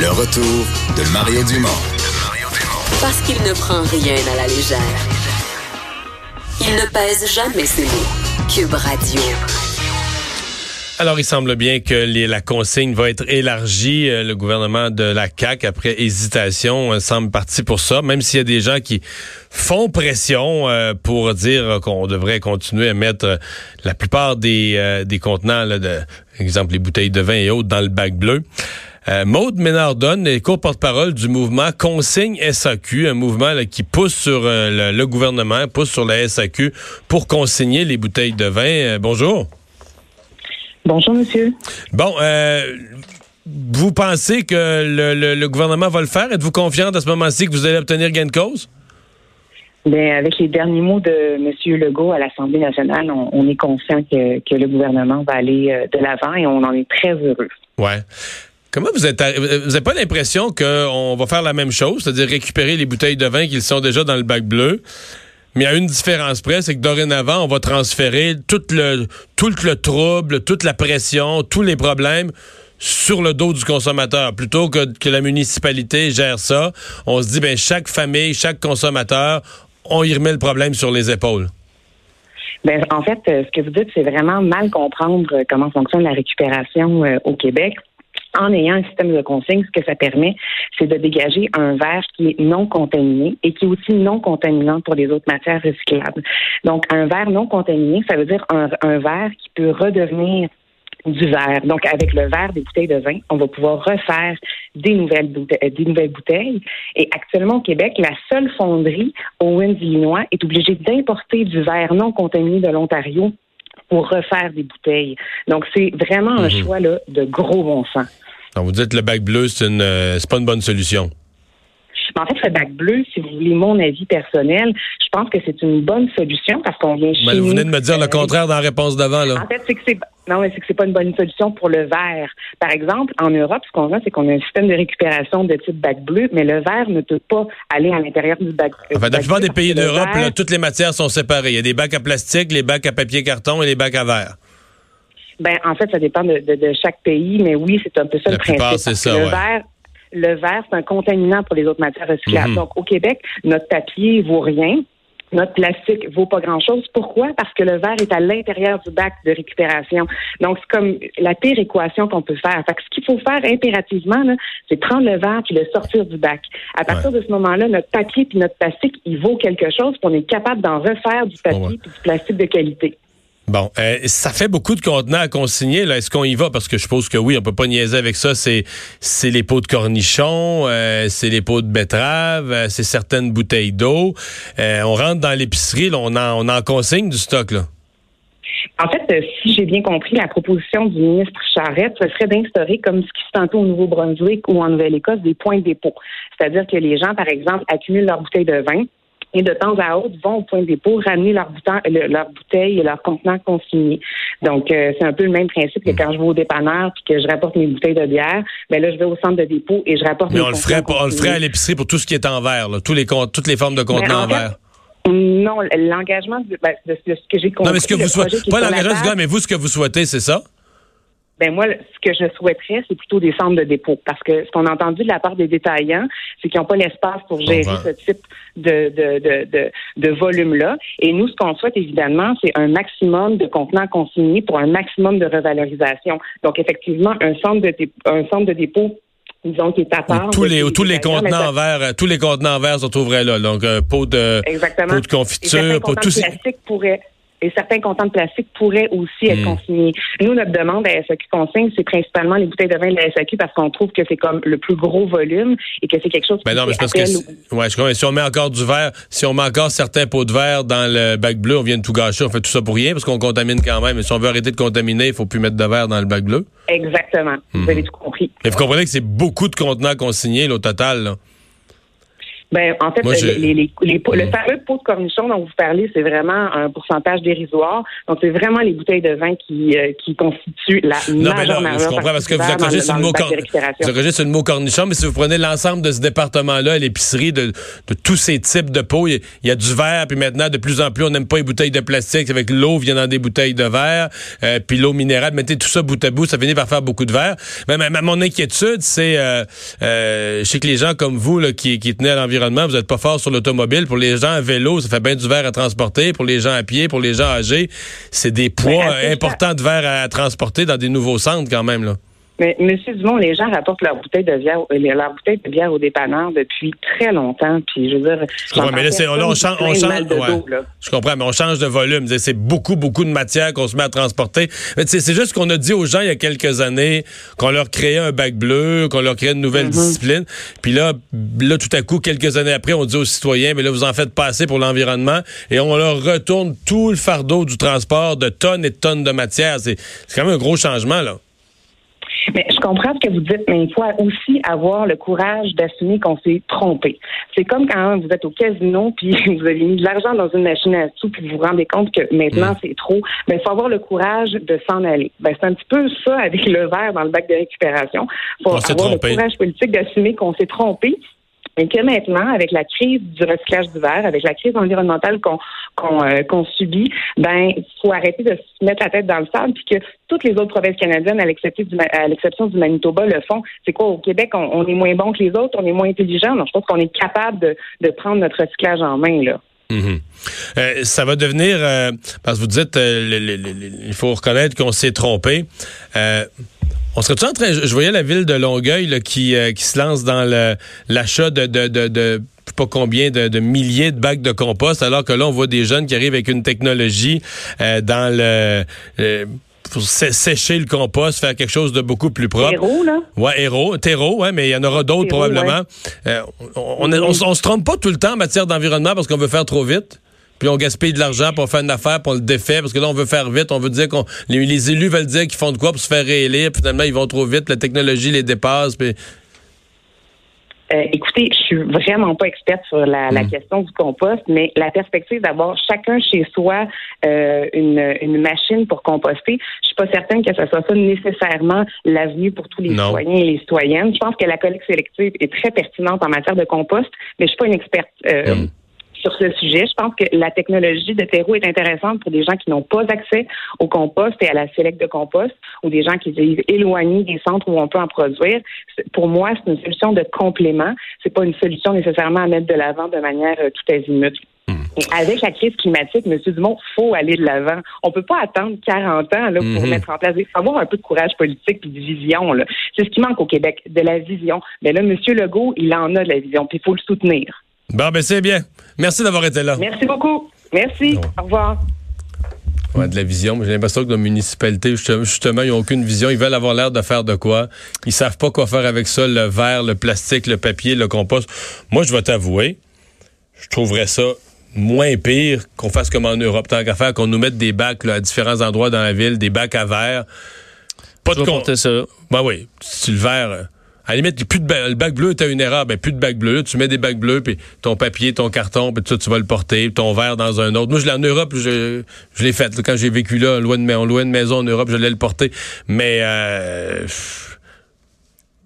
Le retour de Mario Dumont. Parce qu'il ne prend rien à la légère. Il ne pèse jamais ses mots. Cube Radio. Alors, il semble bien que les- la consigne va être élargie. Euh, Le gouvernement de la CAQ, après hésitation, euh, semble parti pour ça, même s'il y a des gens qui font pression euh, pour dire qu'on devrait continuer à mettre la plupart des, euh, des contenants, là, de, exemple les bouteilles de vin et autres, dans le bac bleu. Euh, Maude Ménardonne est co-porte-parole du mouvement Consigne SAQ, un mouvement là, qui pousse sur euh, le, le gouvernement, pousse sur la SAQ pour consigner les bouteilles de vin. Euh, bonjour. Bonjour, monsieur. Bon, euh, vous pensez que le, le- le gouvernement va le faire? Êtes-vous confiante à ce moment-ci que vous allez obtenir gain de cause? Bien, avec les derniers mots de monsieur Legault à l'Assemblée nationale, on, on est conscient que, que le gouvernement va aller de l'avant et on en est très heureux. Ouais. Comment vous êtes... Vous n'avez pas l'impression qu'on va faire la même chose, c'est-à-dire récupérer les bouteilles de vin qui sont déjà dans le bac bleu, mais à une différence près, c'est que dorénavant, on va transférer tout le, tout le trouble, toute la pression, tous les problèmes sur le dos du consommateur. Plutôt que, que la municipalité gère ça, on se dit, ben chaque famille, chaque consommateur, on y remet le problème sur les épaules. Ben, en fait, euh, ce que vous dites, c'est vraiment mal comprendre euh, comment fonctionne la récupération euh, au Québec. En ayant un système de consigne, ce que ça permet, c'est de dégager un verre qui est non contaminé et qui est aussi non contaminant pour les autres matières recyclables. Donc, un verre non contaminé, ça veut dire un, verre qui peut redevenir du verre. Donc, avec le verre des bouteilles de vin, on va pouvoir refaire des nouvelles bouteilles. Des nouvelles. Et actuellement, au Québec, la seule fonderie Owens Illinois est obligée d'importer du verre non contaminé de l'Ontario pour refaire des bouteilles. Donc, c'est vraiment un choix là, de gros bon sens. Donc, vous dites le bac bleu, c'est une, euh, c'est pas une bonne solution. Mais en fait, le bac bleu, si vous voulez mon avis personnel, je pense que c'est une bonne solution parce qu'on vient chez Ben, vous venez nous, de me dire le euh, contraire dans la réponse d'avant, là. En fait, c'est que c'est non, mais c'est que c'est pas une bonne solution pour le verre. Par exemple, en Europe, ce qu'on a, c'est qu'on a un système de récupération de type bac bleu, mais le verre ne peut pas aller à l'intérieur du bac. Enfin, du dans la plupart bleu des pays d'Europe, verre- toutes les matières sont séparées. Il y a des bacs à plastique, les bacs à papier carton et les bacs à verre. Ben, en fait, ça dépend de, de- de chaque pays, mais oui, c'est un peu ça La le principe. c'est ça, Le ouais. verre, le verre, c'est un contaminant pour les autres matières recyclables. Mhm. Donc, au Québec, notre papier vaut rien. Notre plastique vaut pas grand-chose. Pourquoi? Parce que le verre est à l'intérieur du bac de récupération. Donc, c'est comme la pire équation qu'on peut faire. Fait que ce qu'il faut faire impérativement, c'est prendre le verre puis le sortir du bac. À partir de ce moment-là, notre papier puis notre plastique, il vaut quelque chose puis on est capable d'en refaire du papier ouais. puis du plastique de qualité. Bon, euh, ça fait beaucoup de contenants à consigner. Est-ce qu'on y va? Parce que je suppose que oui, on peut pas niaiser avec ça. C'est c'est les pots de cornichons, euh, c'est les pots de betterave, euh, c'est certaines bouteilles d'eau. On rentre dans l'épicerie, on en on en consigne du stock là. En fait, si j'ai bien compris, la proposition du ministre Charette, ce serait d'instaurer, comme ce qui se tantôt au Nouveau-Brunswick ou en Nouvelle-Écosse, des points de dépôt. C'est-à-dire que les gens, par exemple, accumulent leurs bouteilles de vin et de temps à autre vont au point de dépôt ramener leurs bouteilles, et leurs contenants consignés. Donc, euh, c'est un peu le même principe que quand je vais au dépanneur puis que je rapporte mes bouteilles de bière. Ben là, je vais au centre de dépôt et je rapporte Mais mes on le contenants ferait, pas- on le ferait à l'épicerie pour tout ce qui est en verre, là, tous les toutes les formes de contenants Ben, en en verre. Non, l'engagement de, ben, de- de ce que j'ai compris. Non, mais ce que vous souhaitez, pas l'engagement du gars, mais vous, ce que vous souhaitez, c'est ça? Ben moi, ce que je souhaiterais, c'est plutôt des centres de dépôt. Parce que ce qu'on a entendu de la part des détaillants, c'est qu'ils n'ont pas l'espace pour gérer ce type de, de, de, de, de volume-là. Et nous, ce qu'on souhaite, évidemment, c'est un maximum de contenants consignés pour un maximum de revalorisation. Donc, effectivement, un centre de, un centre de dépôt disons qui est à part. Tous les, tous les contenants verre, euh, tous les contenants en verre se trouveraient là. Donc, un pot de, Exactement. pot de confiture, pot tout plastique pourraient et certains contenants de plastique pourraient aussi être Hmm. consignés. Nous, notre demande à SAQ Consigne, c'est principalement les bouteilles de vin de la SAQ parce qu'on trouve que c'est comme le plus gros volume et que c'est quelque chose Ben qui non, mais c'est parce que si- ouais, je comprends. si on met encore du verre, si on met encore certains pots de verre dans le bac bleu, on vient de tout gâcher, on fait tout ça pour rien parce qu'on contamine quand même. Mais si on veut arrêter de contaminer, il faut plus mettre de verre dans le bac bleu. Exactement. Hmm. Vous avez tout compris. Mais vous comprenez que c'est beaucoup de contenants consignés là, au total. là. Ben, en fait, les, les, les, le mm. fameux pot de cornichon dont vous parlez, c'est vraiment un pourcentage dérisoire. Donc, c'est vraiment les bouteilles de vin qui, euh, qui constituent la non, mais là, Je comprends parce que vous accrochez sur, le mot sur le mot cornichon, mais si vous prenez l'ensemble de ce département-là, l'épicerie de, de tous ces types de pots, il y, a du verre, puis maintenant, de plus en plus, on n'aime pas les bouteilles de plastique. Avec l'eau vient dans des bouteilles de verre, euh, puis l'eau minérale. Mettez tout ça bout à bout, ça finit par faire beaucoup de verre. Mais, mon inquiétude, c'est, euh, euh, je sais que les gens comme vous, là, qui, qui tenaient à l'environnement, vous n'êtes pas fort sur l'automobile. Pour les gens à vélo, ça fait bien du verre à transporter. Pour les gens à pied, pour les gens âgés, c'est des poids importants de verre à transporter dans des nouveaux centres quand même. Là. Mais Monsieur Dumont, les gens rapportent leur bouteille de bière, euh, leur bouteille de bière au dépanneur depuis très longtemps. Puis je veux dire, je comprends, mais là, on, change, on change je comprends, mais on change de volume. C'est beaucoup, beaucoup de matière qu'on se met à transporter. C'est juste qu'on a dit aux gens il y a quelques années qu'on leur créait un bac bleu, qu'on leur créait une nouvelle mm-hmm. discipline. Puis là, là, tout à coup, quelques années après, on dit aux citoyens, mais là, vous en faites pas assez pour l'environnement, et on leur retourne tout le fardeau du transport de tonnes et de tonnes de matière. C'est quand même un gros changement là. Mais je comprends ce que vous dites, mais il faut aussi avoir le courage d'assumer qu'on s'est trompé. C'est comme quand vous êtes au casino puis vous avez mis de l'argent dans une machine à sous puis vous vous rendez compte que maintenant mm. c'est trop. Mais il faut avoir le courage de s'en aller. Ben, c'est un petit peu ça avec le verre dans le bac de récupération. Il faut avoir le courage politique d'assumer qu'on s'est trompé et que maintenant, avec la crise du recyclage du verre, avec la crise environnementale qu'on euh, qu'on subit, ben faut arrêter de se mettre la tête dans le sable, puis que toutes les autres provinces canadiennes, à l'exception du, Manitoba, le font. C'est quoi au Québec, on, est moins bon que les autres, on est moins intelligent? Donc je pense qu'on est capable de, de prendre notre recyclage en main là. Mhm. Euh, ça va devenir, euh, parce que vous dites, il faut reconnaître qu'on s'est trompé. On serait-tu en train, je voyais la ville de Longueuil qui, euh, qui se lance dans l'achat de, de, de, de pas combien de, milliers de bacs de compost, alors que là, on voit des jeunes qui arrivent avec une technologie euh, dans le... Euh, pour sécher le compost, faire quelque chose de beaucoup plus propre. Terreau, là? Ouais, héros, terreau, ouais, mais il y en aura d'autres probablement. on, on, on, se trompe pas tout le temps en matière d'environnement parce qu'on veut faire trop vite puis on gaspille de l'argent pour faire une affaire, puis on le défait, parce que là, on veut faire vite, on veut dire qu'on... Les, élus veulent dire qu'ils font de quoi pour se faire réélire, puis finalement, ils vont trop vite, la technologie les dépasse, puis... Euh, écoutez, je suis vraiment pas experte sur la, hmm. question du compost, mais la perspective d'avoir chacun chez soi euh, une, machine pour composter, je suis pas certaine que ce soit ça nécessairement l'avenue pour tous les citoyens et les citoyennes. Je pense que la collecte sélective est très pertinente en matière de compost, mais je suis pas une experte. Euh, hmm sur ce sujet. Je pense que la technologie de terreau est intéressante pour des gens qui n'ont pas accès au compost et à la sélecte de compost ou des gens qui vivent éloignés des centres où on peut en produire. Pour moi, c'est une solution de complément. C'est pas une solution nécessairement à mettre de l'avant de manière euh, tout azimut. Hmm. avec la crise climatique, M. Dumont, faut aller de l'avant. On peut pas attendre 40 ans là, pour hmm. mettre en place. Il faut avoir un peu de courage politique et de vision. C'est ce qui manque au Québec, de la vision. Mais là, M. Legault, il en a de la vision, puis il faut le soutenir. Bon, ben c'est bien. Merci d'avoir été là. Merci beaucoup. Merci. Au revoir. Ouais, de la vision. J'ai l'impression que la municipalité, justement, ils n'ont aucune vision. Ils veulent avoir l'air de faire de quoi. Ils savent pas quoi faire avec ça, le verre, le plastique, le papier, le compost. Moi, je vais t'avouer, je trouverais ça moins pire qu'on fasse comme en Europe. Tant qu'à faire qu'on nous mette des bacs à différents endroits dans la ville, des bacs à verre. Pas de compter ça. Ben oui, si le verre euh, à la limite, plus de le bac bleu, t'as une erreur, ben plus de bac bleu. Tu mets des bacs bleus, puis ton papier, ton carton, puis tout tu vas le porter, ton verre dans un autre. Moi, je l'ai en Europe, je, je l'ai fait. Quand j'ai vécu là, loin de, maison en Europe, je l'ai le porter. Mais euh,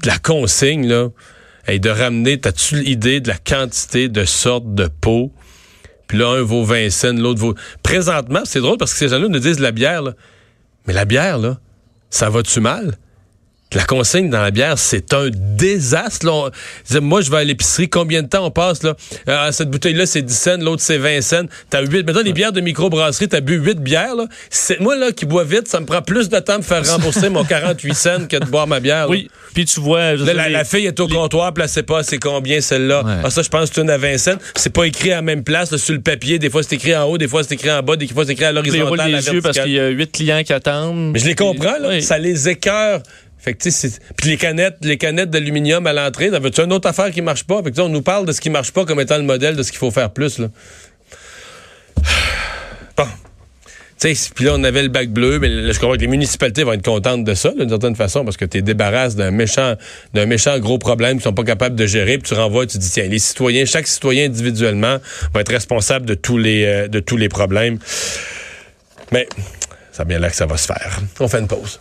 la consigne, là, et de ramener, t'as-tu l'idée de la quantité de sortes de pots? Puis là, un vaut 20 cents, l'autre vaut... Présentement, c'est drôle parce que ces gens-là nous disent la bière, là. Mais la bière, là, ça va-tu mal? La consigne dans la bière, c'est un désastre. moi, je vais à l'épicerie. Combien de temps on passe là? Euh, Cette bouteille-là, c'est 10 cents, l'autre, c'est 20 cents. T'as 8. Maintenant, les bières de microbrasserie, t'as bu 8 bières. Là. Moi, là, qui bois vite, ça me prend plus de temps de faire rembourser mon 48 cents que de boire ma bière. Oui. Puis tu vois. la, fille est au comptoir, puis elle pas c'est combien celle-là. Ah, ça, je pense que c'est une à 20 cents. C'est pas écrit à la même place sur le papier. Des fois, c'est écrit en haut, des fois, c'est écrit en bas, des fois, c'est écrit à l'horizontale. les yeux parce qu'il y a 8 clients qui attendent. Mais je les comprends, là. Ça les écœure. Fait puis les canettes, les canettes d'aluminium à l'entrée, ça veut-tu une autre affaire qui marche pas? Fait que, on nous parle de ce qui marche pas comme étant le modèle de ce qu'il faut faire plus, là. Bon. Puis là, on avait le bac bleu, mais là, je comprends que les municipalités vont être contentes de ça, d'une certaine façon, parce que tu débarrasses d'un méchant, d'un méchant gros problème qu'ils sont pas capables de gérer, puis tu renvoies, tu dis, tiens, les citoyens, chaque citoyen individuellement va être responsable de tous les, euh, de tous les problèmes. Mais ça a bien là que ça va se faire. On fait une pause.